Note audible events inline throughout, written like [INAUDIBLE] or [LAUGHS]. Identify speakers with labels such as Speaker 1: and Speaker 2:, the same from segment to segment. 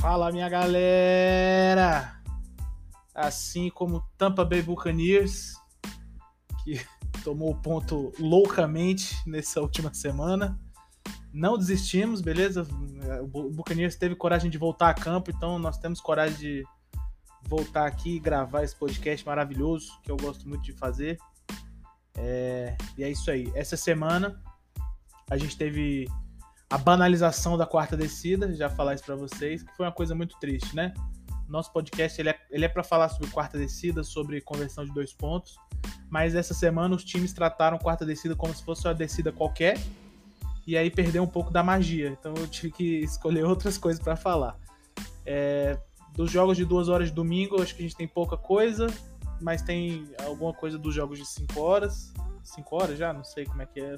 Speaker 1: Fala, minha galera! Assim como Tampa Bay Buccaneers, que [LAUGHS] tomou ponto loucamente nessa última semana. Não desistimos, beleza? O Buccaneers teve coragem de voltar a campo, então nós temos coragem de voltar aqui e gravar esse podcast maravilhoso que eu gosto muito de fazer. É... E é isso aí. Essa semana a gente teve a banalização da quarta descida, já falar isso para vocês, que foi uma coisa muito triste, né? Nosso podcast ele é, ele é para falar sobre quarta descida, sobre conversão de dois pontos, mas essa semana os times trataram quarta descida como se fosse uma descida qualquer, e aí perdeu um pouco da magia. Então eu tive que escolher outras coisas para falar. É, dos jogos de duas horas de domingo, acho que a gente tem pouca coisa, mas tem alguma coisa dos jogos de cinco horas. cinco horas já? Não sei como é que é.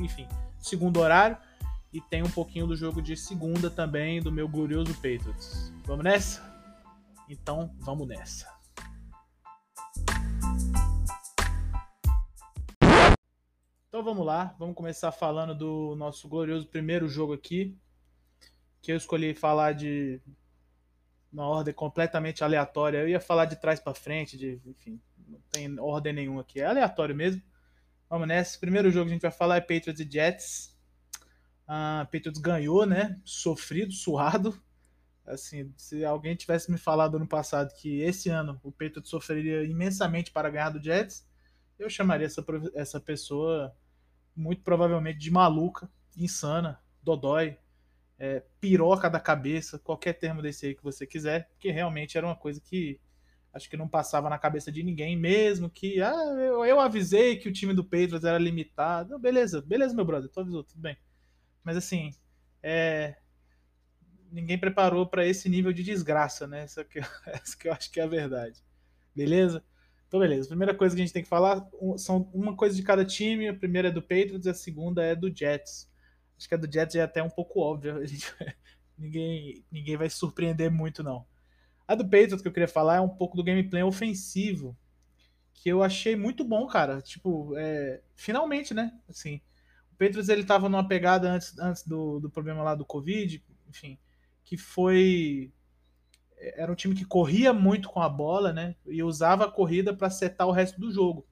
Speaker 1: Enfim, segundo horário e tem um pouquinho do jogo de segunda também do meu glorioso Patriots. Vamos nessa? Então, vamos nessa. Então vamos lá, vamos começar falando do nosso glorioso primeiro jogo aqui, que eu escolhi falar de uma ordem completamente aleatória. Eu ia falar de trás para frente, de, enfim, não tem ordem nenhuma aqui, é aleatório mesmo. Vamos nessa. Primeiro jogo que a gente vai falar é Patriots e Jets. A Patriots ganhou, né? Sofrido, suado. Assim, se alguém tivesse me falado ano passado que esse ano o Patriots sofreria imensamente para ganhar do Jets, eu chamaria essa, essa pessoa muito provavelmente de maluca, insana, dodói, é, piroca da cabeça, qualquer termo desse aí que você quiser, porque realmente era uma coisa que acho que não passava na cabeça de ninguém, mesmo que ah, eu, eu avisei que o time do Patriots era limitado. Beleza, beleza, meu brother, tu avisou, tudo bem. Mas assim, é... ninguém preparou para esse nível de desgraça, né? Essa que, [LAUGHS] essa que eu acho que é a verdade. Beleza? Então, beleza. A primeira coisa que a gente tem que falar são uma coisa de cada time. A primeira é do Patriots a segunda é do Jets. Acho que a do Jets é até um pouco óbvia. [LAUGHS] Ninguém, ninguém vai surpreender muito, não. A do Patriots que eu queria falar é um pouco do gameplay ofensivo. Que eu achei muito bom, cara. Tipo, é, finalmente, né? Assim, o Patriots ele estava numa pegada antes, antes do, do problema lá do Covid, enfim, que foi era um time que corria muito com a bola, né? E usava a corrida para setar o resto do jogo.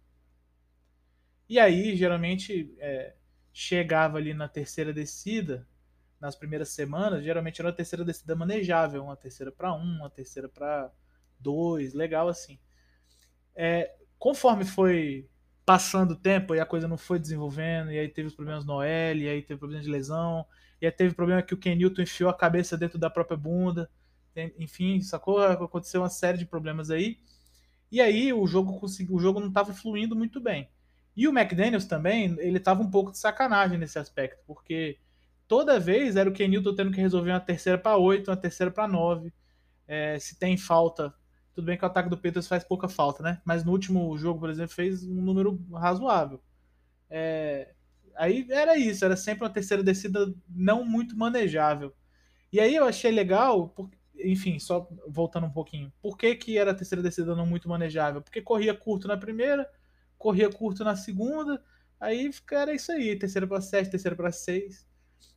Speaker 1: E aí, geralmente, é, chegava ali na terceira descida, nas primeiras semanas, geralmente era uma terceira descida manejável, uma terceira para um, uma terceira para dois, legal assim. É, conforme foi passando o tempo e a coisa não foi desenvolvendo, e aí teve os problemas no OL, e aí teve problemas de lesão, e aí teve problema que o Ken Newton enfiou a cabeça dentro da própria bunda, enfim, sacou? Aconteceu uma série de problemas aí. E aí o jogo o jogo não estava fluindo muito bem. E o McDaniels também, ele estava um pouco de sacanagem nesse aspecto, porque toda vez era o Ken Newton tendo que resolver uma terceira para oito, uma terceira para nove. É, se tem falta, tudo bem que o ataque do Peters faz pouca falta, né? Mas no último jogo, por exemplo, fez um número razoável. É... Aí era isso, era sempre uma terceira descida não muito manejável. E aí eu achei legal, enfim, só voltando um pouquinho. Por que, que era a terceira descida não muito manejável? Porque corria curto na primeira, corria curto na segunda, aí era isso aí, terceira para sete, terceira para seis.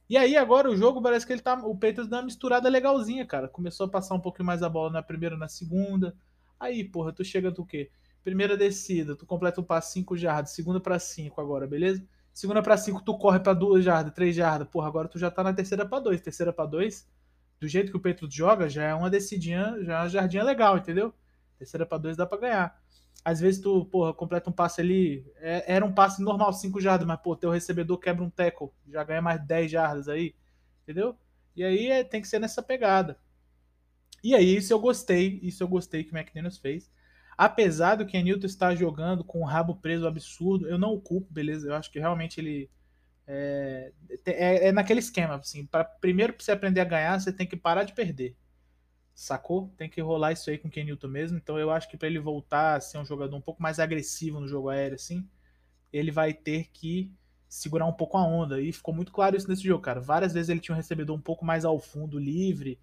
Speaker 1: E aí agora o jogo parece que ele tá. O Patriots dá uma misturada legalzinha, cara. Começou a passar um pouquinho mais a bola na primeira, na segunda. Aí, porra, tu chega tu o quê? Primeira descida, tu completa um passo 5 jardas, segunda para 5 agora, beleza? Segunda para 5, tu corre para 2 jardas, 3 jardas. Porra, agora tu já tá na terceira para 2. Terceira para 2, do jeito que o Patriots joga, já é uma descidinha, já é uma jardinha legal, entendeu? Terceira para 2 dá para ganhar. Às vezes tu, porra, completa um passe ali. É, era um passe normal, 5 jardas, mas, pô, teu recebedor quebra um tackle, já ganha mais 10 jardas aí, entendeu? E aí é, tem que ser nessa pegada. E aí, isso eu gostei, isso eu gostei que o McDaniels fez. Apesar do que Newton estar jogando com o rabo preso absurdo, eu não o culpo, beleza? Eu acho que realmente ele. É, é, é naquele esquema, assim, para primeiro pra você aprender a ganhar, você tem que parar de perder. Sacou? Tem que rolar isso aí com o Ken Newton mesmo. Então eu acho que para ele voltar a ser um jogador um pouco mais agressivo no jogo aéreo, assim, ele vai ter que segurar um pouco a onda. E ficou muito claro isso nesse jogo, cara. Várias vezes ele tinha um recebedor um pouco mais ao fundo, livre.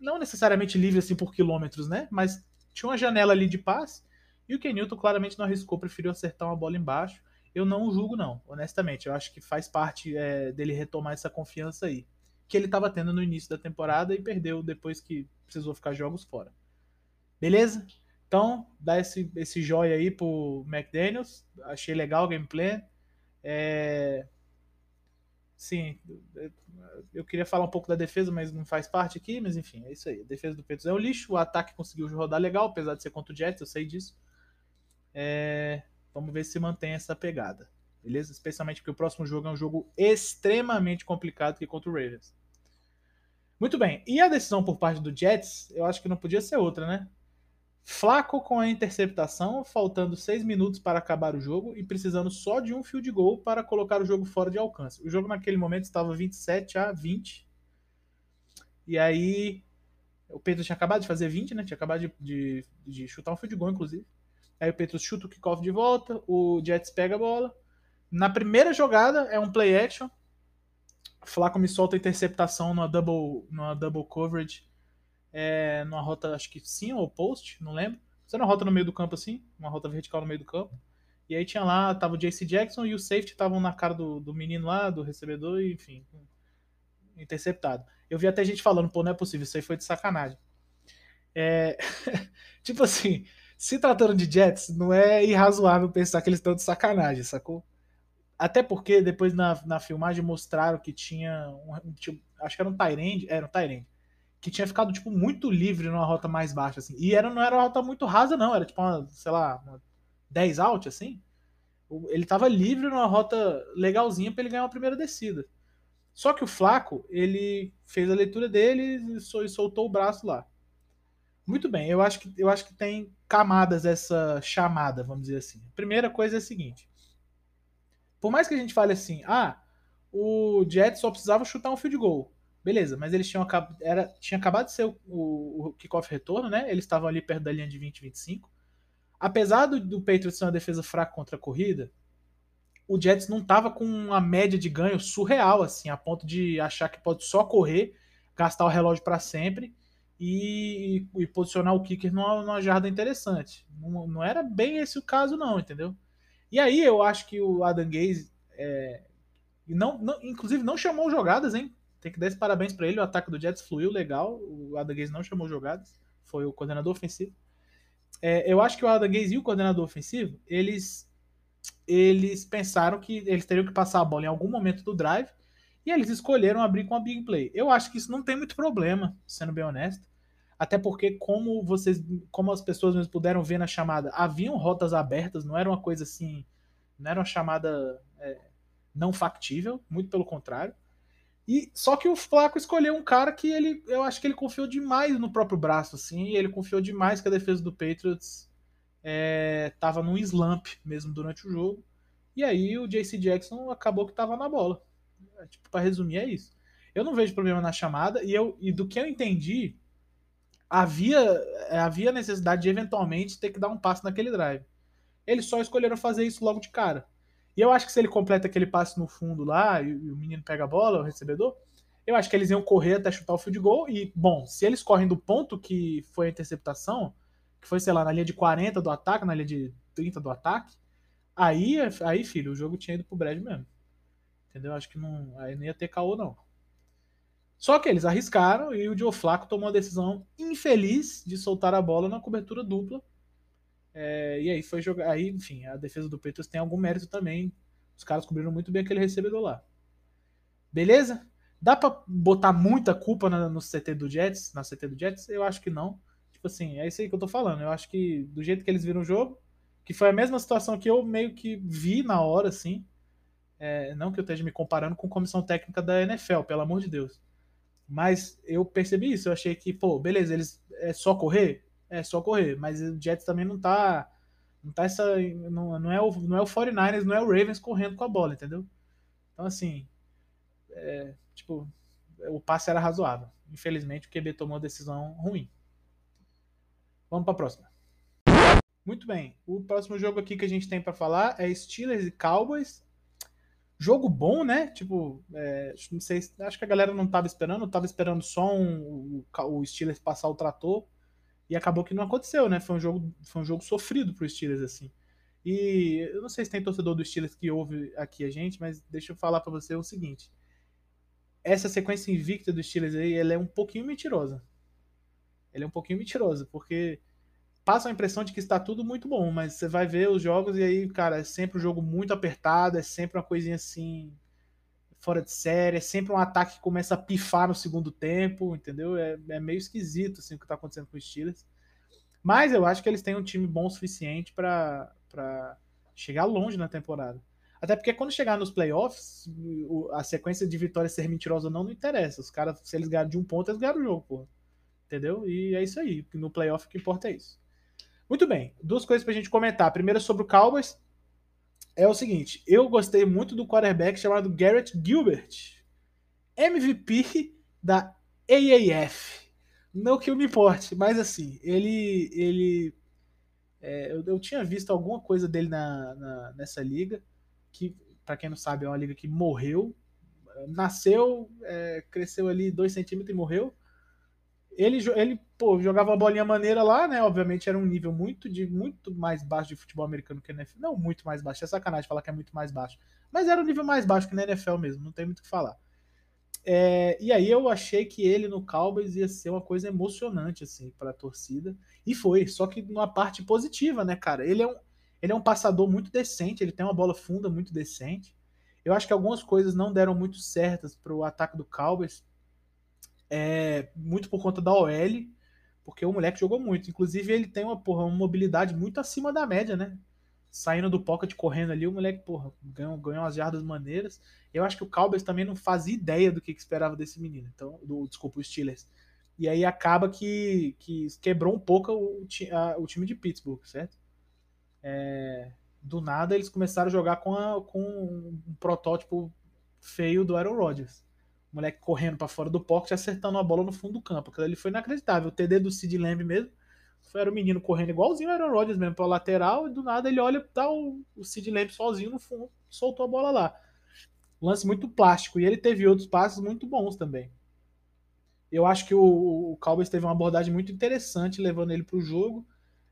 Speaker 1: Não necessariamente livre assim por quilômetros, né? Mas tinha uma janela ali de passe. E o Ken Newton claramente não arriscou, preferiu acertar uma bola embaixo. Eu não julgo, não, honestamente. Eu acho que faz parte é, dele retomar essa confiança aí. Que ele estava tendo no início da temporada e perdeu depois que precisou ficar jogos fora. Beleza? Então, dá esse, esse joia aí pro McDaniels. Achei legal o gameplay. É... Sim, eu queria falar um pouco da defesa, mas não faz parte aqui. Mas enfim, é isso aí. A defesa do Petros é o lixo. O ataque conseguiu rodar legal, apesar de ser contra o Jets, eu sei disso. É... Vamos ver se mantém essa pegada. Beleza? Especialmente porque o próximo jogo é um jogo extremamente complicado que contra o Ravens. Muito bem. E a decisão por parte do Jets, eu acho que não podia ser outra, né? Flaco com a interceptação, faltando seis minutos para acabar o jogo e precisando só de um field goal para colocar o jogo fora de alcance. O jogo naquele momento estava 27 a 20. E aí o Pedro tinha acabado de fazer 20, né? Tinha acabado de, de, de chutar um field goal, inclusive. Aí o Pedro chuta o kickoff de volta, o Jets pega a bola. Na primeira jogada é um play action. Flaco me solta interceptação numa double, numa double coverage é, numa rota, acho que sim, ou post, não lembro. Você uma rota no meio do campo assim, uma rota vertical no meio do campo. E aí tinha lá, tava o JC Jackson e o safety estavam na cara do, do menino lá, do recebedor, enfim, interceptado. Eu vi até gente falando, pô, não é possível, isso aí foi de sacanagem. É, [LAUGHS] tipo assim, se tratando de Jets, não é irrazoável pensar que eles estão de sacanagem, sacou? Até porque depois na, na filmagem mostraram que tinha um, tipo, acho que era um Tyrande, era um Tyrande, que tinha ficado, tipo, muito livre numa rota mais baixa, assim. E era, não era uma rota muito rasa, não. Era, tipo, uma, sei lá, uma 10 out, assim. Ele tava livre numa rota legalzinha para ele ganhar uma primeira descida. Só que o Flaco, ele fez a leitura dele e soltou o braço lá. Muito bem, eu acho que, eu acho que tem camadas essa chamada, vamos dizer assim. A primeira coisa é a seguinte. Por mais que a gente fale assim, ah, o Jet só precisava chutar um field goal. Beleza, mas eles tinham acabado, era, tinha acabado de ser o, o, o kickoff retorno, né? Eles estavam ali perto da linha de 20 25. Apesar do, do Patriots ser uma defesa fraca contra a corrida, o Jets não estava com uma média de ganho surreal, assim, a ponto de achar que pode só correr, gastar o relógio para sempre e, e, posicionar o kicker numa, numa jarda interessante. Não, não, era bem esse o caso, não, entendeu? E aí eu acho que o Adam Gaze, é, não, não, inclusive, não chamou jogadas, hein? Tem que dar esse parabéns para ele. O ataque do Jets fluiu legal. O Adam Gaze não chamou jogadas. Foi o coordenador ofensivo. É, eu acho que o Adam Gaze e o coordenador ofensivo, eles, eles pensaram que eles teriam que passar a bola em algum momento do drive. E eles escolheram abrir com a big play. Eu acho que isso não tem muito problema, sendo bem honesto. Até porque, como vocês, como as pessoas mesmo puderam ver na chamada, haviam rotas abertas, não era uma coisa assim, não era uma chamada é, não factível, muito pelo contrário. E só que o Flaco escolheu um cara que ele, eu acho que ele confiou demais no próprio braço, assim, ele confiou demais que a defesa do Patriots é, tava num slump mesmo durante o jogo. E aí o JC Jackson acabou que tava na bola. É, tipo, para resumir é isso. Eu não vejo problema na chamada e eu e do que eu entendi, havia é, havia necessidade de eventualmente ter que dar um passo naquele drive. Eles só escolheram fazer isso logo de cara. E eu acho que se ele completa aquele passe no fundo lá e, e o menino pega a bola, o recebedor, eu acho que eles iam correr até chutar o field goal. E, bom, se eles correm do ponto que foi a interceptação, que foi, sei lá, na linha de 40 do ataque, na linha de 30 do ataque, aí, aí filho, o jogo tinha ido pro bread mesmo. Entendeu? Acho que não, aí não ia ter caô, não. Só que eles arriscaram e o Joe Flaco tomou a decisão infeliz de soltar a bola na cobertura dupla é, e aí foi jogar. Aí, enfim, a defesa do Patriots tem algum mérito também. Os caras cobriram muito bem aquele recebedor lá. Beleza? Dá pra botar muita culpa na, no CT do Jets, na CT do Jets? Eu acho que não. Tipo assim, é isso aí que eu tô falando. Eu acho que do jeito que eles viram o jogo, que foi a mesma situação que eu meio que vi na hora, assim. É, não que eu esteja me comparando com comissão técnica da NFL, pelo amor de Deus. Mas eu percebi isso, eu achei que, pô, beleza, eles é só correr? é só correr. Mas o Jets também não tá. Não tá essa. Não, não, é o, não é o 49ers, não é o Ravens correndo com a bola, entendeu? Então, assim. É, tipo, o passe era razoável. Infelizmente, o QB tomou uma decisão ruim. Vamos para a próxima. Muito bem. O próximo jogo aqui que a gente tem para falar é Steelers e Cowboys. Jogo bom, né? Tipo, é, não sei, acho que a galera não tava esperando, tava esperando só um, o, Steelers passar o trator e acabou que não aconteceu, né? Foi um jogo, foi um jogo sofrido pro Steelers, assim. E eu não sei se tem torcedor do Steelers que ouve aqui a gente, mas deixa eu falar para você o seguinte. essa sequência invicta dos Steelers aí, ela é um pouquinho mentirosa. Ele é um pouquinho mentiroso, porque passa a impressão de que está tudo muito bom, mas você vai ver os jogos e aí, cara, é sempre um jogo muito apertado, é sempre uma coisinha assim fora de série, é sempre um ataque que começa a pifar no segundo tempo, entendeu? É, é meio esquisito assim o que está acontecendo com os Steelers. Mas eu acho que eles têm um time bom o suficiente para chegar longe na temporada. Até porque quando chegar nos playoffs, a sequência de vitórias ser mentirosa não, não interessa. Os caras, se eles ganham de um ponto, eles ganham o jogo, pô. Entendeu? E é isso aí. No playoff o que importa é isso. Muito bem. Duas coisas pra gente comentar. A primeira sobre o Cowboys. É o seguinte, eu gostei muito do quarterback chamado Garrett Gilbert. MVP da AAF. Não que eu me importe, mas assim, ele. ele é, eu, eu, tinha visto alguma coisa dele na, na nessa liga que, para quem não sabe, é uma liga que morreu. Nasceu, é, cresceu ali 2 centímetros e morreu. Ele, ele pô, jogava uma bolinha maneira lá, né? Obviamente era um nível muito, de, muito mais baixo de futebol americano que a NFL. Não muito mais baixo, é sacanagem falar que é muito mais baixo. Mas era um nível mais baixo que na NFL mesmo, não tem muito o que falar. É, e aí eu achei que ele no Cowboys ia ser uma coisa emocionante, assim, para a torcida. E foi, só que numa parte positiva, né, cara? Ele é um, ele é um passador muito decente, ele tem uma bola funda muito decente. Eu acho que algumas coisas não deram muito certas para o ataque do Cowboys, é, muito por conta da OL, porque o moleque jogou muito. Inclusive, ele tem uma, porra, uma mobilidade muito acima da média, né? Saindo do pocket, correndo ali, o moleque, porra, ganhou, ganhou umas jardas maneiras. Eu acho que o Cowboys também não fazia ideia do que, que esperava desse menino. Então, do, desculpa, o Steelers. E aí acaba que, que quebrou um pouco o, a, o time de Pittsburgh, certo? é, do nada eles começaram a jogar com, a, com um protótipo feio do Aaron Rodgers. O moleque correndo para fora do pocket, acertando a bola no fundo do campo. Aquilo ali foi inacreditável. O TD do Sid Lamb mesmo. Era o menino correndo igualzinho o Aaron Rodgers mesmo, para lateral, e do nada ele olha tá o, o Sid Lamb sozinho no fundo, soltou a bola lá. Lance muito plástico. E ele teve outros passos muito bons também. Eu acho que o, o Cowboys teve uma abordagem muito interessante, levando ele para o jogo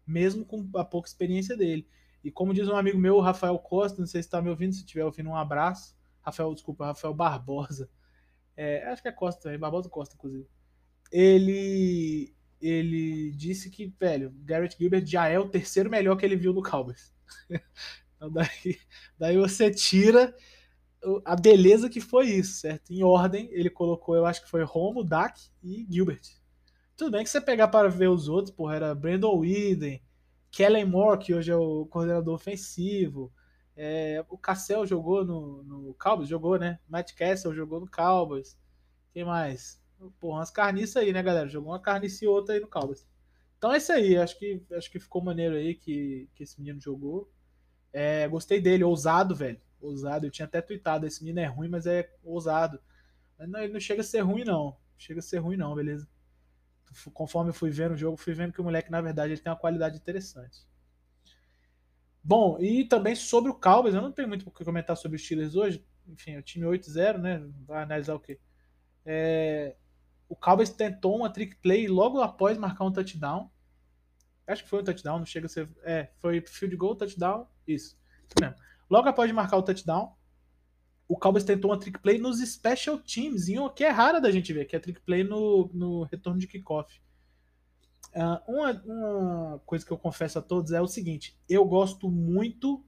Speaker 1: mesmo com a pouca experiência dele. E como diz um amigo meu, o Rafael Costa, não sei se está me ouvindo, se estiver ouvindo, um abraço. Rafael, desculpa, Rafael Barbosa. É, acho que é Costa também, Barbosa Costa, inclusive. Ele, ele disse que, velho, Garrett Gilbert já é o terceiro melhor que ele viu no Cowboys. [LAUGHS] então daí, daí você tira a beleza que foi isso, certo? Em ordem, ele colocou, eu acho que foi Romo, Dak e Gilbert. Tudo bem que você pegar para ver os outros, porra, era Brandon Whedon, Kellen Moore, que hoje é o coordenador ofensivo. É, o Cassell jogou no, no Cowboys, jogou, né? Matt Castle jogou no Cowboys. Quem mais? Porra, umas carniças aí, né, galera? Jogou uma carniça e outra aí no Cowboys. Então é isso aí, acho que, acho que ficou maneiro aí que, que esse menino jogou. É, gostei dele, ousado, velho. Ousado, eu tinha até tweetado, esse menino é ruim, mas é ousado. Mas não, ele não chega a ser ruim, não. Chega a ser ruim, não, beleza? conforme eu fui vendo o jogo, fui vendo que o moleque, na verdade, ele tem uma qualidade interessante. Bom, e também sobre o Cowboys, eu não tenho muito o que comentar sobre os Steelers hoje. Enfim, o time 8-0, né? Vai analisar o quê? É, o Cowboys tentou uma trick play logo após marcar um touchdown. Acho que foi um touchdown, não chega a ser. É, foi field goal, touchdown. Isso. Isso mesmo. Logo após marcar o touchdown, o Cowboys tentou uma trick play nos special teams, em uma que é rara da gente ver, que é trick play no, no retorno de kickoff. Uh, uma, uma coisa que eu confesso a todos é o seguinte: eu gosto muito,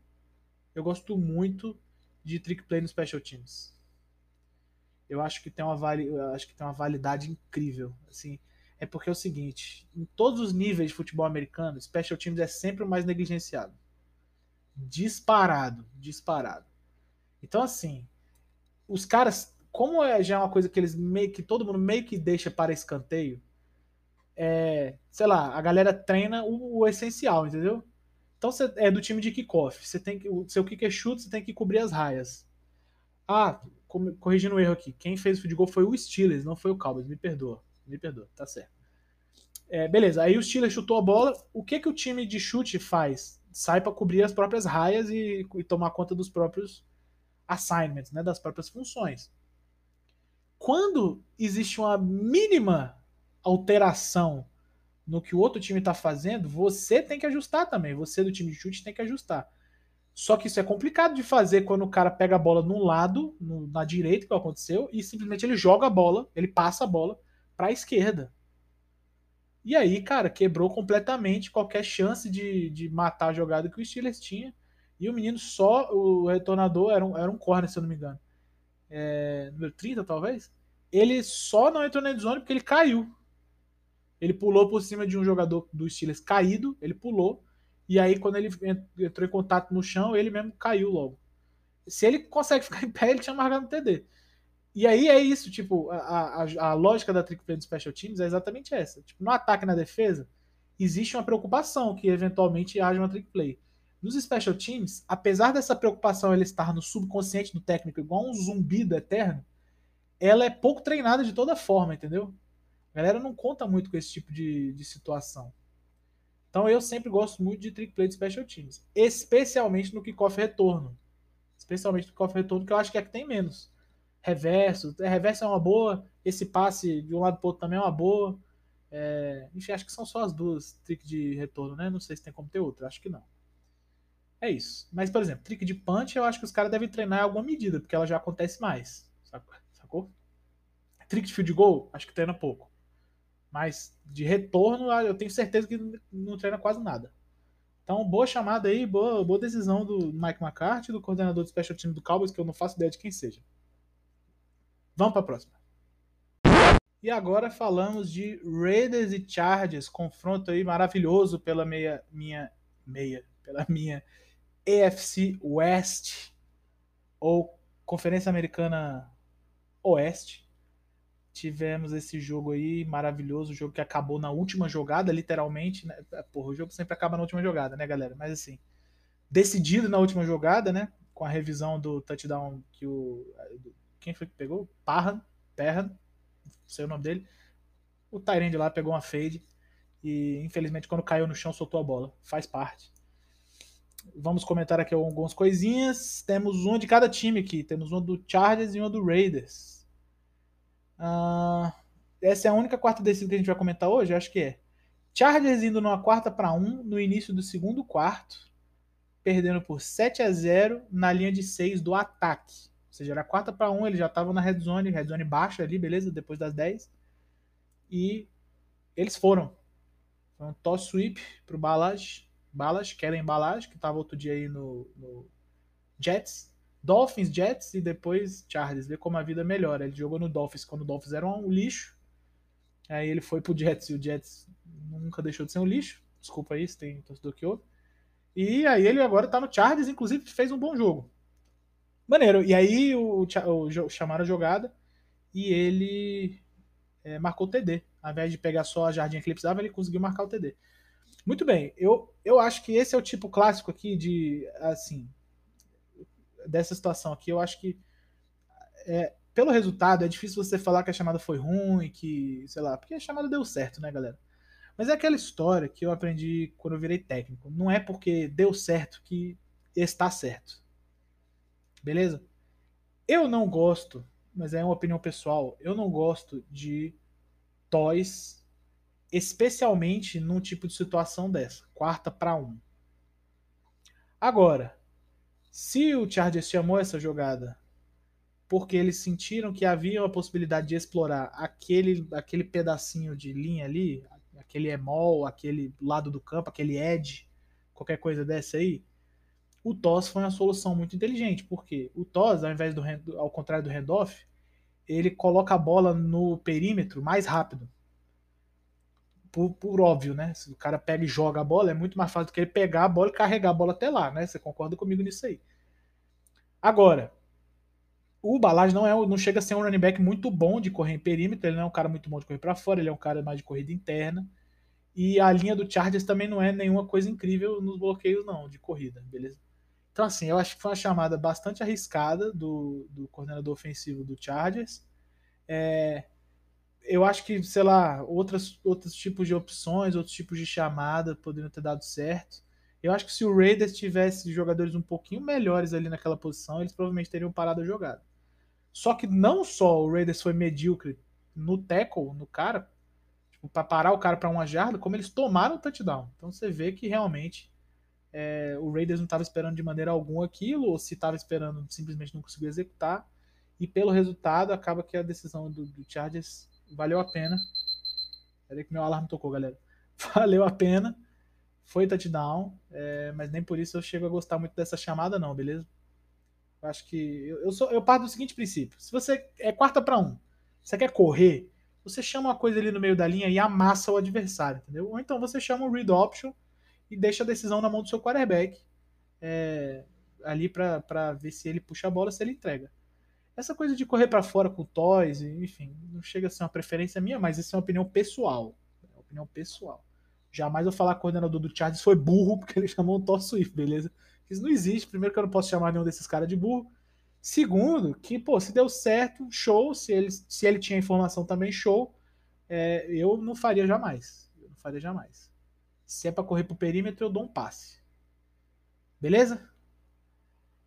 Speaker 1: eu gosto muito de trick play no special teams. Eu acho que tem uma vali, acho que tem uma validade incrível, assim. É porque é o seguinte, em todos os níveis de futebol americano, special teams é sempre o mais negligenciado. Disparado, disparado. Então, assim, os caras, como é já uma coisa que eles meio que todo mundo meio que deixa para escanteio, é, sei lá, a galera treina o, o essencial, entendeu? Então você é do time de kickoff, você tem que o seu kick é chute, você tem que cobrir as raias. Ah, corrigindo o erro aqui, quem fez o goal foi o Steelers, não foi o Cowboys, me perdoa, me perdoa, tá certo. É, beleza, aí o Steelers chutou a bola, o que que o time de chute faz? Sai para cobrir as próprias raias e, e tomar conta dos próprios assignments, né, das próprias funções. Quando existe uma mínima alteração no que o outro time está fazendo, você tem que ajustar também. Você do time de chute tem que ajustar. Só que isso é complicado de fazer quando o cara pega a bola num lado, no, na direita, que aconteceu, e simplesmente ele joga a bola, ele passa a bola para a esquerda. E aí, cara, quebrou completamente qualquer chance de, de matar a jogada que o Steelers tinha. E o menino só, o retornador, era um, era um corner, se eu não me engano. É, número 30, talvez. Ele só não entrou na zone porque ele caiu. Ele pulou por cima de um jogador do Steelers caído, ele pulou e aí, quando ele entrou em contato no chão, ele mesmo caiu logo. Se ele consegue [LAUGHS] ficar em pé, ele tinha marcado no TD. E aí é isso, tipo, a, a, a lógica da trick play Special Teams é exatamente essa. Tipo, no ataque e na defesa, existe uma preocupação que eventualmente haja uma trick play. Nos Special Teams, apesar dessa preocupação ele estar no subconsciente do técnico, igual um zumbido eterno, ela é pouco treinada de toda forma, entendeu? A galera não conta muito com esse tipo de, de situação. Então eu sempre gosto muito de trick play de special teams, especialmente no kickoff retorno. Especialmente no kickoff retorno, que eu acho que é que tem menos. Reverso, é, reverso é uma boa, esse passe de um lado para outro também é uma boa. É, enfim, acho que são só as duas trick de retorno, né? Não sei se tem como ter outra, acho que não. É isso. Mas, por exemplo, trick de punch, eu acho que os caras devem treinar em alguma medida, porque ela já acontece mais. Sacou? Trick de field goal, acho que treina pouco. Mas de retorno, ah, eu tenho certeza que não treina quase nada. Então, boa chamada aí, boa, boa decisão do Mike McCarthy, do coordenador do special team do Cowboys, que eu não faço ideia de quem seja. Vamos para a próxima. E agora falamos de Raiders e Chargers, confronto aí maravilhoso pela meia, minha meia, pela minha AFC West ou Conferência Americana Oeste. Tivemos esse jogo aí maravilhoso, jogo que acabou na última jogada, literalmente. Né? É, porra, o jogo sempre acaba na última jogada, né, galera? Mas assim, decidido na última jogada, né? Com a revisão do touchdown que o. Quem foi que pegou? Parran, Perran, sei o nome dele. O Tyrande lá pegou uma fade e infelizmente quando caiu no chão soltou a bola. Faz parte. Vamos comentar aqui algumas coisinhas. Temos uma de cada time aqui. Temos uma do Chargers e uma do Raiders. Uh, essa é a única quarta descida que a gente vai comentar hoje? Acho que é. Chargers indo numa quarta para um no início do segundo quarto, perdendo por 7 a 0 na linha de 6 do ataque. Ou seja, era quarta para um, eles já estavam na red zone, red zone baixa ali, beleza? Depois das 10. E eles foram. Foi um toss sweep pro que era em Balaj, que estava outro dia aí no, no Jets. Dolphins, Jets e depois Chargers. Ver como a vida melhora. Ele jogou no Dolphins quando o Dolphins era um lixo. Aí ele foi pro Jets e o Jets nunca deixou de ser um lixo. Desculpa aí se tem torcedor que ouve. E aí ele agora tá no Chargers, inclusive fez um bom jogo. Maneiro. E aí o, o, o chamaram a jogada e ele é, marcou o TD. Ao invés de pegar só a jardinha que ele precisava, ele conseguiu marcar o TD. Muito bem. Eu, eu acho que esse é o tipo clássico aqui de, assim, dessa situação aqui, eu acho que é, pelo resultado é difícil você falar que a chamada foi ruim, que, sei lá, porque a chamada deu certo, né, galera? Mas é aquela história que eu aprendi quando eu virei técnico. Não é porque deu certo que está certo. Beleza? Eu não gosto, mas é uma opinião pessoal, eu não gosto de toys, especialmente num tipo de situação dessa, quarta para um. Agora, se o Chargers chamou essa jogada porque eles sentiram que havia uma possibilidade de explorar aquele, aquele pedacinho de linha ali, aquele emol, aquele lado do campo, aquele edge, qualquer coisa dessa aí, o TOS foi uma solução muito inteligente, porque o TOS, ao invés do ao contrário do handoff, ele coloca a bola no perímetro mais rápido. Por, por, óbvio, né? Se o cara pega e joga a bola, é muito mais fácil do que ele pegar a bola e carregar a bola até lá, né? Você concorda comigo nisso aí. Agora, o Balage não, é, não chega a ser um running back muito bom de correr em perímetro, ele não é um cara muito bom de correr para fora, ele é um cara mais de corrida interna. E a linha do Chargers também não é nenhuma coisa incrível nos bloqueios, não, de corrida, beleza? Então, assim, eu acho que foi uma chamada bastante arriscada do, do coordenador ofensivo do Chargers. É, eu acho que, sei lá, outras, outros tipos de opções, outros tipos de chamada poderiam ter dado certo. Eu acho que se o Raiders tivesse jogadores um pouquinho melhores ali naquela posição, eles provavelmente teriam parado a jogada. Só que não só o Raiders foi medíocre no tackle, no cara, tipo, para parar o cara para uma jarda, como eles tomaram o touchdown. Então você vê que realmente é, o Raiders não estava esperando de maneira alguma aquilo, ou se estava esperando, simplesmente não conseguiu executar. E pelo resultado, acaba que a decisão do, do Chargers valeu a pena. Peraí que meu alarme tocou, galera. [LAUGHS] Valeu a pena. Foi touchdown, é, mas nem por isso eu chego a gostar muito dessa chamada, não, beleza? Eu acho que. Eu, eu, sou, eu parto do seguinte princípio: se você é quarta para um, você quer correr, você chama uma coisa ali no meio da linha e amassa o adversário, entendeu? Ou então você chama o read option e deixa a decisão na mão do seu quarterback é, ali para ver se ele puxa a bola, se ele entrega. Essa coisa de correr para fora com toys, enfim, não chega a ser uma preferência minha, mas isso é uma opinião pessoal. É uma opinião pessoal. Jamais eu falar que o coordenador do Chargers foi burro [LAUGHS] porque ele chamou o Thor Swift, beleza? Isso não existe. Primeiro que eu não posso chamar nenhum desses caras de burro. Segundo, que, pô, se deu certo, show. Se ele, se ele tinha informação também, show. É, eu não faria jamais. Eu não faria jamais. Se é para correr pro perímetro, eu dou um passe. Beleza?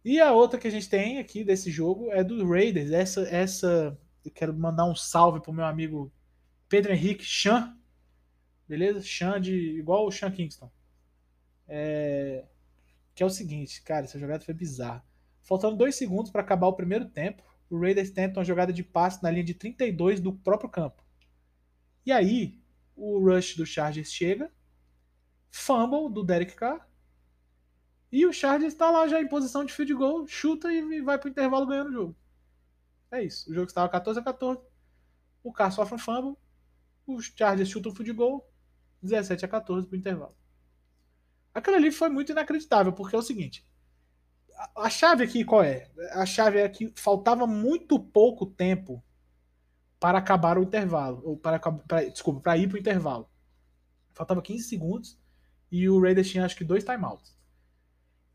Speaker 1: E a outra que a gente tem aqui desse jogo é do Raiders. Essa, essa eu quero mandar um salve pro meu amigo Pedro Henrique Chan. Beleza? Chan de igual o Chan Kingston. É, que é o seguinte, cara, essa jogada foi bizarra. Faltando dois segundos para acabar o primeiro tempo, o Raiders tenta uma jogada de passe na linha de 32 do próprio campo. E aí, o rush do Chargers chega, fumble do Derek Carr, e o Chargers está lá já em posição de field goal, chuta e vai para o intervalo ganhando o jogo. É isso. O jogo estava 14 a 14. O Carr sofre um fumble. Os Chargers chutam o field goal. 17 a 14 para o intervalo. Aquilo ali foi muito inacreditável, porque é o seguinte: a, a chave aqui qual é? A chave é que faltava muito pouco tempo para acabar o intervalo, ou para, para desculpa, para ir para o intervalo. Faltava 15 segundos e o Raiders tinha acho que dois timeouts.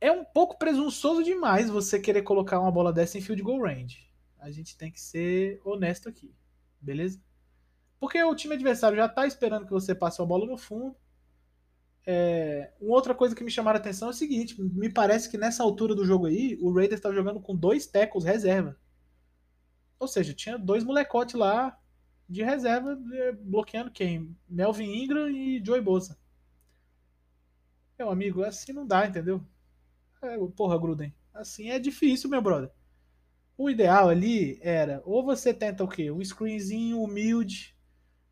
Speaker 1: É um pouco presunçoso demais você querer colocar uma bola dessa em field goal range. A gente tem que ser honesto aqui, beleza? Porque o time adversário já está esperando que você passe a bola no fundo é, uma outra coisa que me chamaram a atenção é o seguinte: me parece que nessa altura do jogo aí, o Raiders estava jogando com dois tackles reserva. Ou seja, tinha dois molecotes lá de reserva é, bloqueando quem? Melvin Ingram e Joey Bosa. Meu amigo, assim não dá, entendeu? É, porra, Gruden. Assim é difícil, meu brother. O ideal ali era, ou você tenta o quê? Um screenzinho humilde,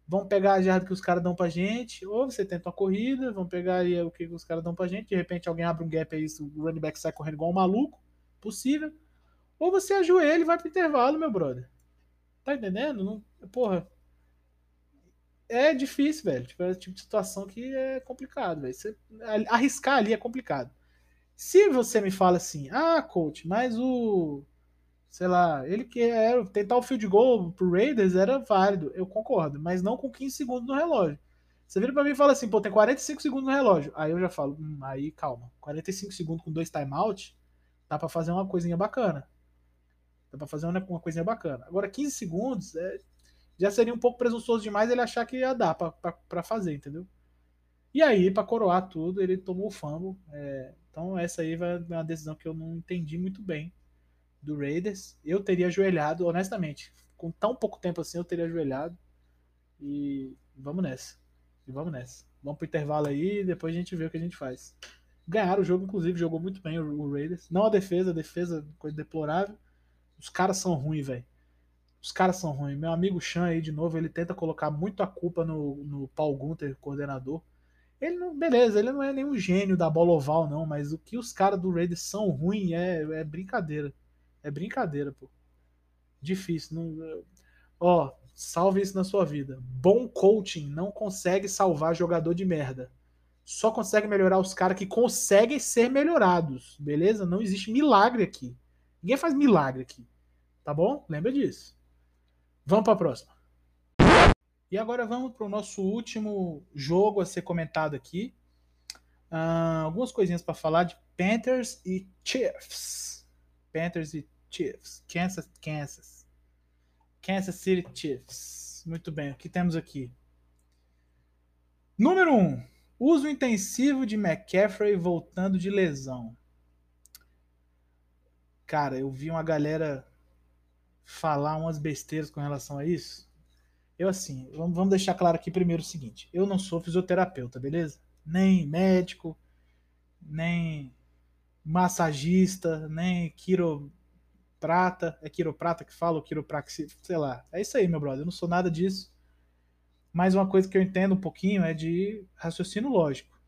Speaker 1: vão pegar a jarda que os caras dão pra gente, ou você tenta uma corrida, vão pegar aí o que os caras dão pra gente, de repente alguém abre um gap aí, o running back sai correndo igual um maluco, possível. Ou você ajoelha e vai pro intervalo, meu brother. Tá entendendo? Não, porra. É difícil, velho. Tipo, é o tipo de situação que é complicado, velho. Você, arriscar ali é complicado. Se você me fala assim, ah, coach, mas o sei lá, ele quer tentar o field goal pro Raiders era válido, eu concordo, mas não com 15 segundos no relógio. Você vira pra mim e fala assim, pô, tem 45 segundos no relógio. Aí eu já falo, hum, aí calma, 45 segundos com dois timeouts, dá para fazer uma coisinha bacana. Dá pra fazer uma, uma coisinha bacana. Agora 15 segundos é, já seria um pouco presunçoso demais ele achar que ia dar para fazer, entendeu? E aí, para coroar tudo, ele tomou o fumble. É, então essa aí vai uma decisão que eu não entendi muito bem do Raiders, eu teria ajoelhado, honestamente. Com tão pouco tempo assim, eu teria ajoelhado. E vamos nessa. E vamos nessa. Vamos pro intervalo aí e depois a gente vê o que a gente faz. Ganharam o jogo, inclusive, jogou muito bem o, o Raiders. Não a defesa, a defesa, coisa deplorável. Os caras são ruins, velho. Os caras são ruins. Meu amigo Chan aí, de novo, ele tenta colocar muito a culpa no, no Paul Gunter, coordenador. Ele não, beleza, ele não é nenhum gênio da bola oval, não, mas o que os caras do Raiders são ruins é, é brincadeira. É brincadeira, pô. Difícil. Não... Ó, salve isso na sua vida. Bom coaching não consegue salvar jogador de merda. Só consegue melhorar os caras que conseguem ser melhorados. Beleza? Não existe milagre aqui. Ninguém faz milagre aqui. Tá bom? Lembra disso. Vamos para a próxima. E agora vamos para o nosso último jogo a ser comentado aqui. Uh, algumas coisinhas para falar de Panthers e Chiefs. Panthers e Chiefs. Kansas, Kansas. Kansas City Chiefs. Muito bem, o que temos aqui? Número 1. Um, uso intensivo de McCaffrey voltando de lesão. Cara, eu vi uma galera falar umas besteiras com relação a isso. Eu assim, vamos deixar claro aqui primeiro o seguinte: eu não sou fisioterapeuta, beleza? Nem médico, nem massagista, nem quiroprata. É quiroprata que fala ou quiropraxia? Sei lá. É isso aí, meu brother. Eu não sou nada disso. Mas uma coisa que eu entendo um pouquinho é de raciocínio lógico.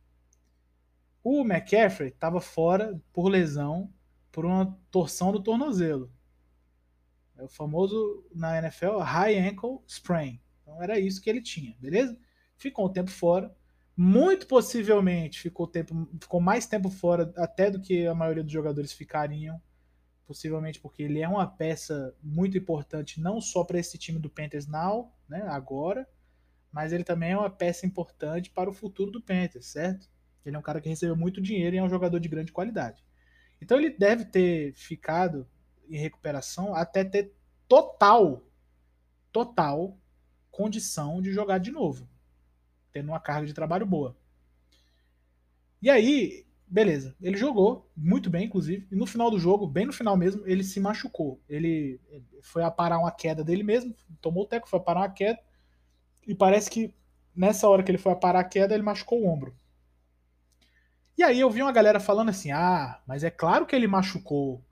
Speaker 1: O McCaffrey estava fora por lesão, por uma torção do tornozelo. É o famoso na NFL high ankle sprain. Então era isso que ele tinha, beleza? Ficou um tempo fora. Muito possivelmente ficou, tempo, ficou mais tempo fora até do que a maioria dos jogadores ficariam. Possivelmente porque ele é uma peça muito importante, não só para esse time do Panthers now, né, agora, mas ele também é uma peça importante para o futuro do Panthers, certo? Ele é um cara que recebeu muito dinheiro e é um jogador de grande qualidade. Então ele deve ter ficado em recuperação até ter total, total condição de jogar de novo, tendo uma carga de trabalho boa. E aí, beleza, ele jogou muito bem, inclusive, e no final do jogo, bem no final mesmo, ele se machucou. Ele foi a parar uma queda dele mesmo, tomou o teco, foi a parar uma queda, e parece que nessa hora que ele foi a parar a queda, ele machucou o ombro. E aí eu vi uma galera falando assim: ah, mas é claro que ele machucou.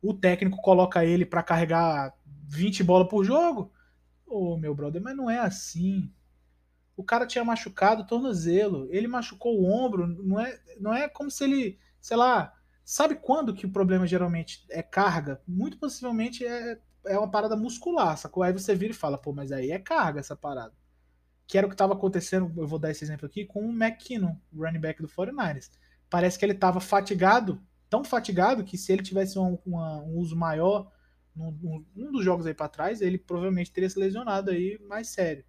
Speaker 1: O técnico coloca ele para carregar 20 bolas por jogo. Ô, oh, meu brother, mas não é assim. O cara tinha machucado o tornozelo, ele machucou o ombro, não é, não é como se ele, sei lá, sabe quando que o problema geralmente é carga? Muito possivelmente é, é uma parada muscular, sacou? Aí você vira e fala, pô, mas aí é carga essa parada. Que era o que estava acontecendo, eu vou dar esse exemplo aqui, com o McKinnon, running back do 49ers. Parece que ele estava fatigado, tão fatigado que se ele tivesse um, uma, um uso maior num, um dos jogos aí para trás, ele provavelmente teria se lesionado aí mais sério.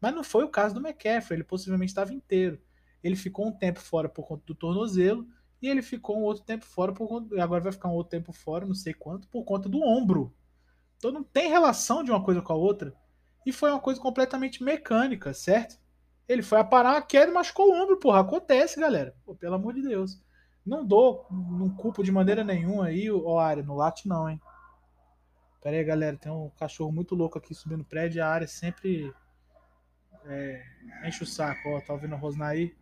Speaker 1: Mas não foi o caso do McCaffrey, ele possivelmente estava inteiro. Ele ficou um tempo fora por conta do tornozelo e ele ficou um outro tempo fora por conta, agora vai ficar um outro tempo fora, não sei quanto, por conta do ombro. Então não tem relação de uma coisa com a outra. E foi uma coisa completamente mecânica, certo? Ele foi a parar a queda e machucou o ombro, porra. Acontece, galera. Pô, pelo amor de Deus. Não dou, não culpo de maneira nenhuma aí, ó, área, no late não, hein? Pera aí, galera, tem um cachorro muito louco aqui subindo o prédio a área sempre é, enche o saco. Ó, tá ouvindo o Rosnar aí?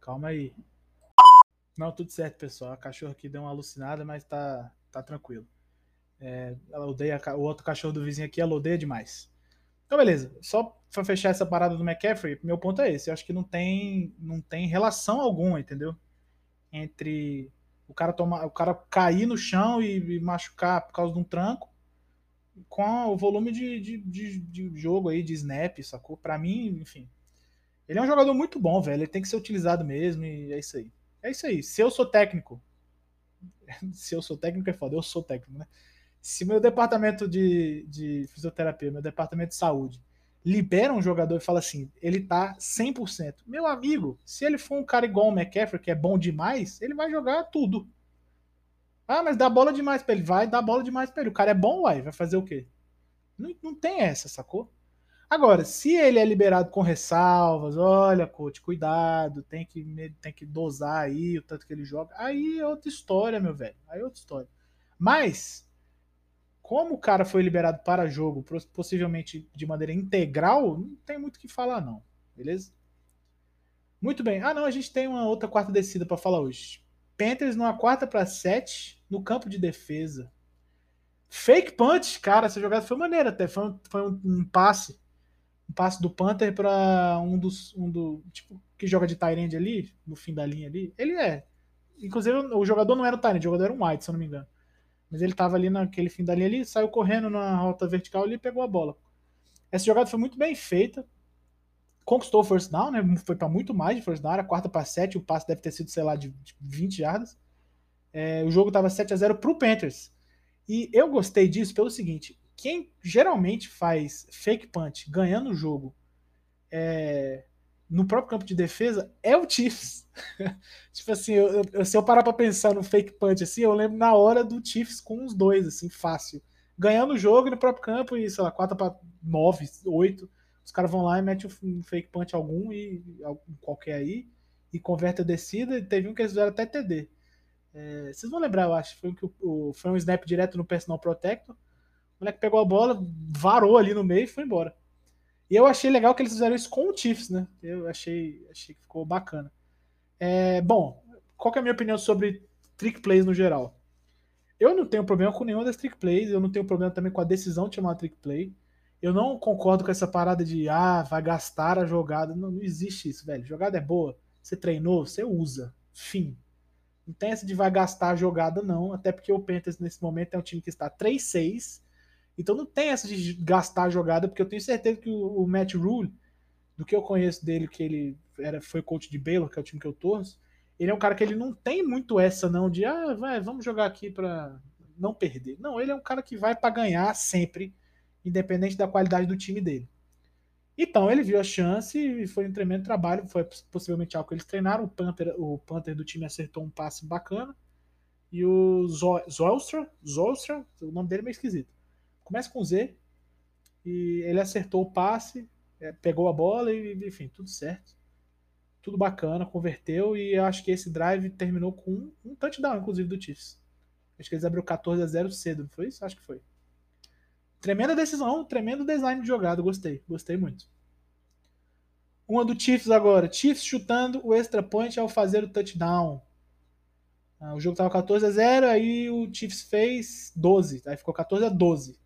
Speaker 1: Calma aí. Não, tudo certo, pessoal. A cachorro aqui deu uma alucinada, mas tá, tá tranquilo. É, ela odeia, o outro cachorro do vizinho aqui, ela odeia demais. Então, beleza. Só pra fechar essa parada do McCaffrey, meu ponto é esse. Eu acho que não tem, não tem relação alguma, entendeu? Entre o cara, tomar, o cara cair no chão e, e machucar por causa de um tranco com o volume de, de, de, de, jogo aí, de snap, sacou? Pra mim, enfim. Ele é um jogador muito bom, velho. Ele tem que ser utilizado mesmo e é isso aí. É isso aí. Se eu sou técnico. [LAUGHS] Se eu sou técnico é foda, eu sou técnico, né? Se meu departamento de, de fisioterapia, meu departamento de saúde, libera um jogador e fala assim, ele tá 100%. Meu amigo, se ele for um cara igual o McCaffrey, que é bom demais, ele vai jogar tudo. Ah, mas dá bola demais pra ele. Vai dar bola demais pra ele. O cara é bom, uai. Vai fazer o quê? Não, não tem essa, sacou? Agora, se ele é liberado com ressalvas, olha, coach, cuidado, tem que, tem que dosar aí o tanto que ele joga, aí é outra história, meu velho. Aí é outra história. Mas, como o cara foi liberado para jogo, possivelmente de maneira integral, não tem muito o que falar, não. Beleza? Muito bem. Ah, não, a gente tem uma outra quarta descida para falar hoje. Panthers numa quarta para sete no campo de defesa. Fake punch, cara, essa jogada foi maneira até. Foi um, foi um, um passe. Um passe do Panther para um dos. Um do, tipo, que joga de Tyrande ali, no fim da linha ali. Ele é. Inclusive, o jogador não era o Tyrande, o jogador era um White, se eu não me engano. Mas ele tava ali naquele fim da linha ali, saiu correndo na rota vertical ali e pegou a bola. Essa jogada foi muito bem feita conquistou o first down, né? Foi para muito mais de first down, era quarta para sete, o passe deve ter sido, sei lá, de 20 jardas. É, o jogo estava 7 a 0 para o Panthers. E eu gostei disso pelo seguinte: quem geralmente faz fake punch ganhando o jogo é, no próprio campo de defesa é o Chiefs. [LAUGHS] tipo assim, eu, eu, se eu parar para pensar no fake punch assim, eu lembro na hora do Chiefs com os dois, assim, fácil. Ganhando o jogo no próprio campo e, sei lá, 4 para 9, 8 os caras vão lá e metem um fake punch algum e qualquer aí e converte a descida. E teve um que eles fizeram até TD. É, vocês vão lembrar, eu acho. Foi, um, que o, foi um snap direto no personal protector. O moleque pegou a bola, varou ali no meio e foi embora. E eu achei legal que eles fizeram isso com o Chiefs, né? Eu achei, achei que ficou bacana. É, bom, qual é a minha opinião sobre trick plays no geral? Eu não tenho problema com nenhuma das trick plays, eu não tenho problema também com a decisão de chamar uma trick play. Eu não concordo com essa parada de, ah, vai gastar a jogada. Não, não existe isso, velho. Jogada é boa, você treinou, você usa. Fim. Não tem essa de vai gastar a jogada, não. Até porque o Panthers, nesse momento, é um time que está 3-6. Então não tem essa de gastar a jogada, porque eu tenho certeza que o, Matt Rule, do que eu conheço dele, que ele era, foi coach de Baylor, que é o time que eu torço, ele é um cara que ele não tem muito essa não de ah, vai, vamos jogar aqui para não perder. Não, ele é um cara que vai para ganhar sempre, independente da qualidade do time dele. Então ele viu a chance e foi um tremendo trabalho, foi possivelmente algo que eles treinaram. O Panther, o Panther do time acertou um passe bacana. E o Zolstra, Zolstra, o nome dele é meio esquisito. Começa com Z. E ele acertou o passe, é, pegou a bola e, enfim, tudo certo tudo bacana, converteu e eu acho que esse drive terminou com um, um touchdown, inclusive, do Chiefs. Acho que eles abriu 14 a 0 cedo, não foi isso? Acho que foi. Tremenda decisão, tremendo design de jogada, gostei, gostei muito. Uma do Chiefs agora, Chiefs chutando o extra point ao fazer o touchdown. Ah, o jogo tava 14 a 0, aí o Chiefs fez 12, aí ficou 14 a 12.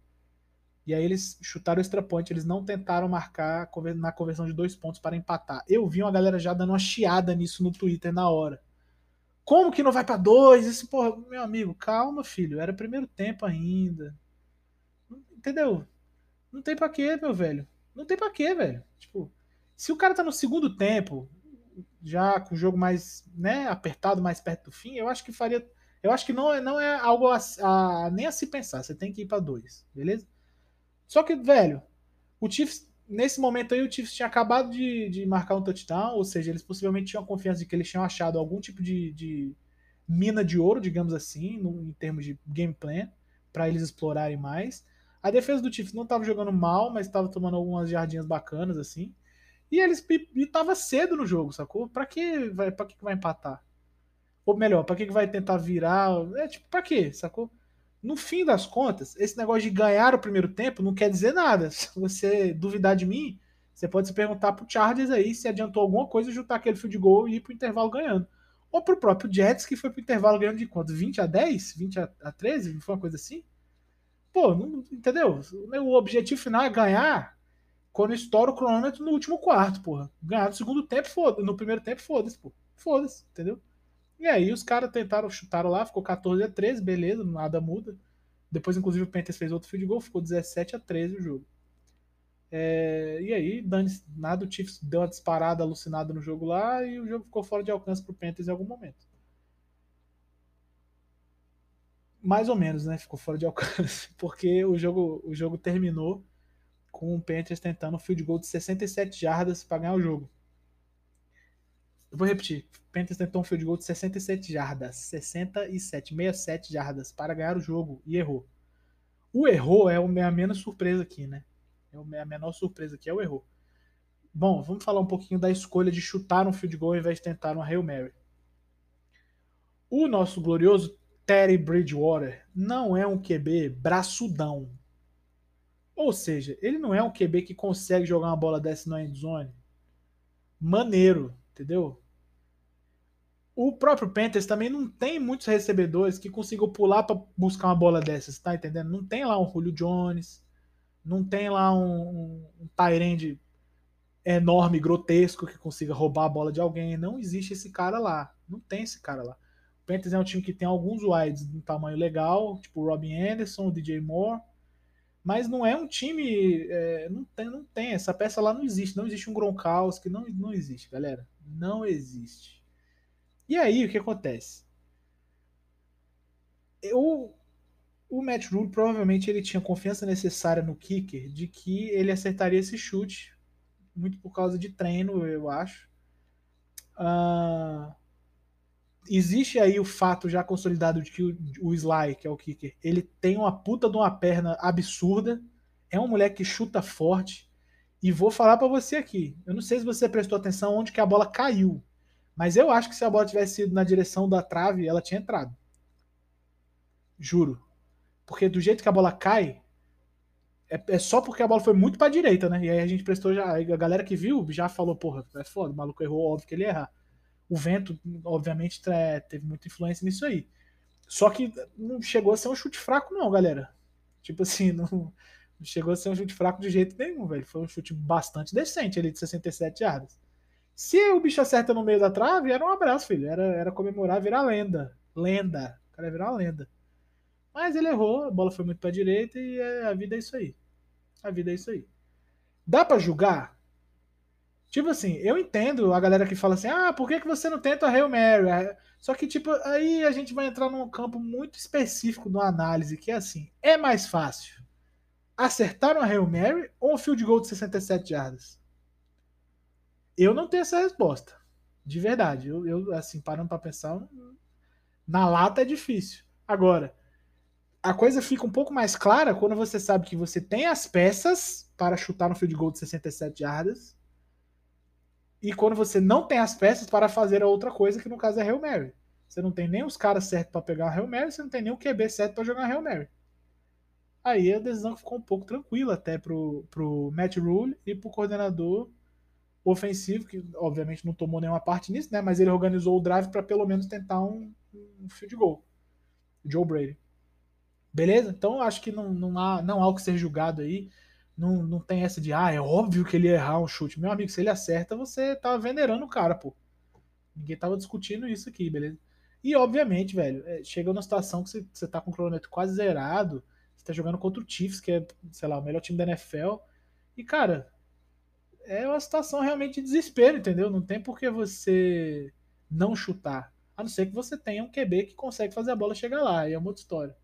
Speaker 1: E aí eles chutaram o extra point, eles não tentaram marcar na conversão de dois pontos para empatar. Eu vi uma galera já dando uma chiada nisso no Twitter na hora. Como que não vai para dois? Isso, porra, meu amigo, calma, filho. Era primeiro tempo ainda. Entendeu? Não tem pra quê, meu velho. Não tem pra quê, velho. Tipo, se o cara tá no segundo tempo, já com o jogo mais, né, apertado, mais perto do fim, eu acho que faria. Eu acho que não, é, não é algo a, a, nem a se pensar. Você tem que ir para dois, beleza? Só que, velho, o Chiefs, nesse momento aí, o Chiefs tinha acabado de, de marcar um touchdown, ou seja, eles possivelmente tinham confiança de que eles tinham achado algum tipo de, de mina de ouro, digamos assim, no, em termos de game plan, para eles explorarem mais. A defesa do Chiefs não estava jogando mal, mas estava tomando algumas jardinhas bacanas, assim. E eles e tava cedo no jogo, sacou? Pra que vai, que vai empatar? Ou melhor, pra que vai tentar virar? É tipo, pra quê, sacou? No fim das contas, esse negócio de ganhar o primeiro tempo não quer dizer nada. [LAUGHS] Se você duvidar de mim, você pode se perguntar pro Chargers aí se adiantou alguma coisa juntar aquele field goal e ir pro intervalo ganhando. Ou pro próprio Jets, que foi pro intervalo ganhando de quanto? 20 a 10? 20 a 13? Foi uma coisa assim? Pô, não, entendeu? O objetivo final é ganhar quando estoura o cronômetro no último quarto, porra. Ganhar no segundo tempo, foda No primeiro tempo, foda-se, pô. Foda-se, entendeu? E aí os caras tentaram, chutaram lá, ficou 14 a 13, beleza, nada muda. Depois, inclusive, o Panthers fez outro field goal, ficou 17 a 13 o jogo. É, e aí, Dani, nada, o Chiefs deu uma disparada alucinada no jogo lá e o jogo ficou fora de alcance pro Panthers em algum momento. Mais ou menos, né? Ficou fora de alcance, [LAUGHS] porque o jogo, o jogo terminou com o Panthers tentando um field goal de 67 jardas para ganhar o jogo. Eu vou repetir. Panthers tentou um field goal de 67 jardas. 67, 67 jardas para ganhar o jogo e errou. O errou é a menos surpresa aqui, né? É a menor surpresa aqui é o errou. Bom, vamos falar um pouquinho da escolha de chutar um field goal ao invés de tentar uma Hail Mary. O nosso glorioso Terry Bridgewater não é um QB braçudão. Ou seja, ele não é um QB que consegue jogar uma bola dessa na endzone. Maneiro, entendeu? O próprio Panthers também não tem muitos recebedores que consigam pular para buscar uma bola dessas, tá entendendo? Não tem lá um Julio Jones, não tem lá um, um, um enorme, grotesco, que consiga roubar a bola de alguém. Não existe esse cara lá. Não tem esse cara lá. O Panthers é um time que tem alguns wides de um tamanho legal, tipo o Robin Anderson, o DJ Moore, mas não é um time. É, não, tem, não tem. Essa peça lá não existe. Não existe um Gronkowski. Não, não existe, galera. Não existe. E aí, o que acontece? Eu, o Matt Rule provavelmente ele tinha confiança necessária no kicker de que ele acertaria esse chute, muito por causa de treino, eu acho. Uh, existe aí o fato já consolidado de que o, o Sly, que é o kicker, ele tem uma puta de uma perna absurda, é um moleque que chuta forte. E vou falar para você aqui, eu não sei se você prestou atenção onde que a bola caiu, mas eu acho que se a bola tivesse ido na direção da trave, ela tinha entrado. Juro. Porque do jeito que a bola cai, é, é só porque a bola foi muito para direita, né? E aí a gente prestou já. A galera que viu já falou, porra, é foda, o maluco errou, óbvio que ele ia errar. O vento, obviamente, teve muita influência nisso aí. Só que não chegou a ser um chute fraco, não, galera. Tipo assim, [LAUGHS] não, não chegou a ser um chute fraco de jeito nenhum, velho. Foi um chute bastante decente ali de 67 yardas. Se o bicho acerta no meio da trave, era um abraço, filho. Era, era comemorar, virar lenda. Lenda. O cara ia virar uma lenda. Mas ele errou, a bola foi muito pra direita e é, a vida é isso aí. A vida é isso aí. Dá para julgar? Tipo assim, eu entendo a galera que fala assim: ah, por que, que você não tenta a Hail Mary? É, só que, tipo, aí a gente vai entrar num campo muito específico de análise, que é assim: é mais fácil acertar uma Hail Mary ou um field goal de 67 jardas? Eu não tenho essa resposta. De verdade. Eu, eu assim, parando para pensar, na lata é difícil. Agora, a coisa fica um pouco mais clara quando você sabe que você tem as peças para chutar no field goal de 67 jardas e quando você não tem as peças para fazer a outra coisa, que no caso é Hail Mary. Você não tem nem os caras certos para pegar o Hail Mary, você não tem nem o QB certo para jogar Hail Mary. Aí a decisão ficou um pouco tranquila até pro, pro Matt Rule e pro coordenador ofensivo, que obviamente não tomou nenhuma parte nisso, né? Mas ele organizou o drive para pelo menos tentar um, um field goal. Joe Brady. Beleza? Então acho que não, não, há, não há o que ser julgado aí. Não, não tem essa de, ah, é óbvio que ele ia errar um chute. Meu amigo, se ele acerta, você tá venerando o cara, pô. Ninguém tava discutindo isso aqui, beleza? E, obviamente, velho, é, chega uma situação que você, você tá com o cronômetro quase zerado, você tá jogando contra o Chiefs, que é, sei lá, o melhor time da NFL. E, cara, é uma situação realmente de desespero, entendeu? Não tem por que você não chutar. A não ser que você tenha um QB que consegue fazer a bola chegar lá, aí é uma outra história.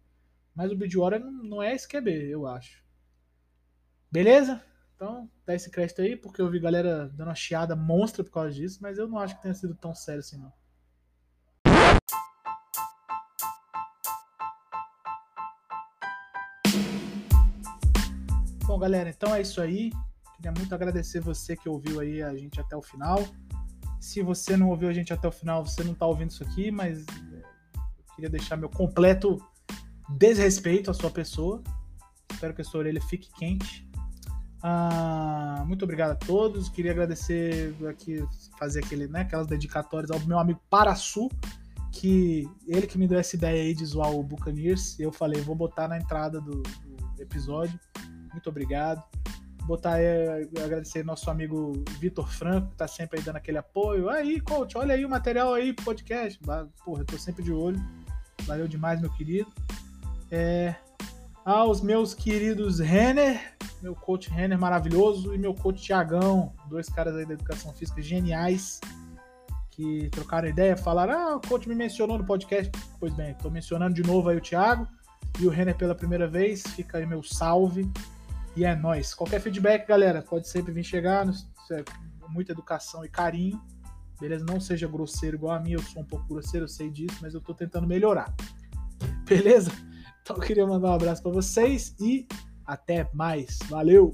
Speaker 1: Mas o Bridgewater não, é esse QB, eu acho. Beleza? Então, dá esse crédito aí, porque eu vi galera dando uma chiada monstra por causa disso, mas eu não acho que tenha sido tão sério assim, não. Bom, galera, então é isso aí. Queria muito agradecer você que ouviu aí a gente até o final. Se você não ouviu a gente até o final, você não está ouvindo isso aqui, mas é, eu queria deixar meu completo desrespeito à sua pessoa. Espero que a sua orelha fique quente. Ah, muito obrigado a todos. Queria agradecer aqui, fazer aquele, né, aquelas dedicatórias ao meu amigo Paraçu, que ele que me deu essa ideia aí de zoar o Buccaneers. Eu falei, vou botar na entrada do, do episódio. Muito obrigado. Botar aí, agradecer nosso amigo Vitor Franco, que tá sempre aí dando aquele apoio. Aí, coach, olha aí o material aí podcast. Porra, eu tô sempre de olho. Valeu demais, meu querido. É, aos meus queridos Renner, meu coach Renner maravilhoso e meu coach Tiagão, dois caras aí da educação física geniais que trocaram ideia, falaram: "Ah, o coach me mencionou no podcast". Pois bem, estou mencionando de novo aí o Thiago e o Renner pela primeira vez. Fica aí meu salve. E é nós. Qualquer feedback, galera, pode sempre vir chegar, é muita educação e carinho. Beleza? Não seja grosseiro igual a mim, eu sou um pouco grosseiro, eu sei disso, mas eu tô tentando melhorar. Beleza? Então eu queria mandar um abraço para vocês e até mais. Valeu!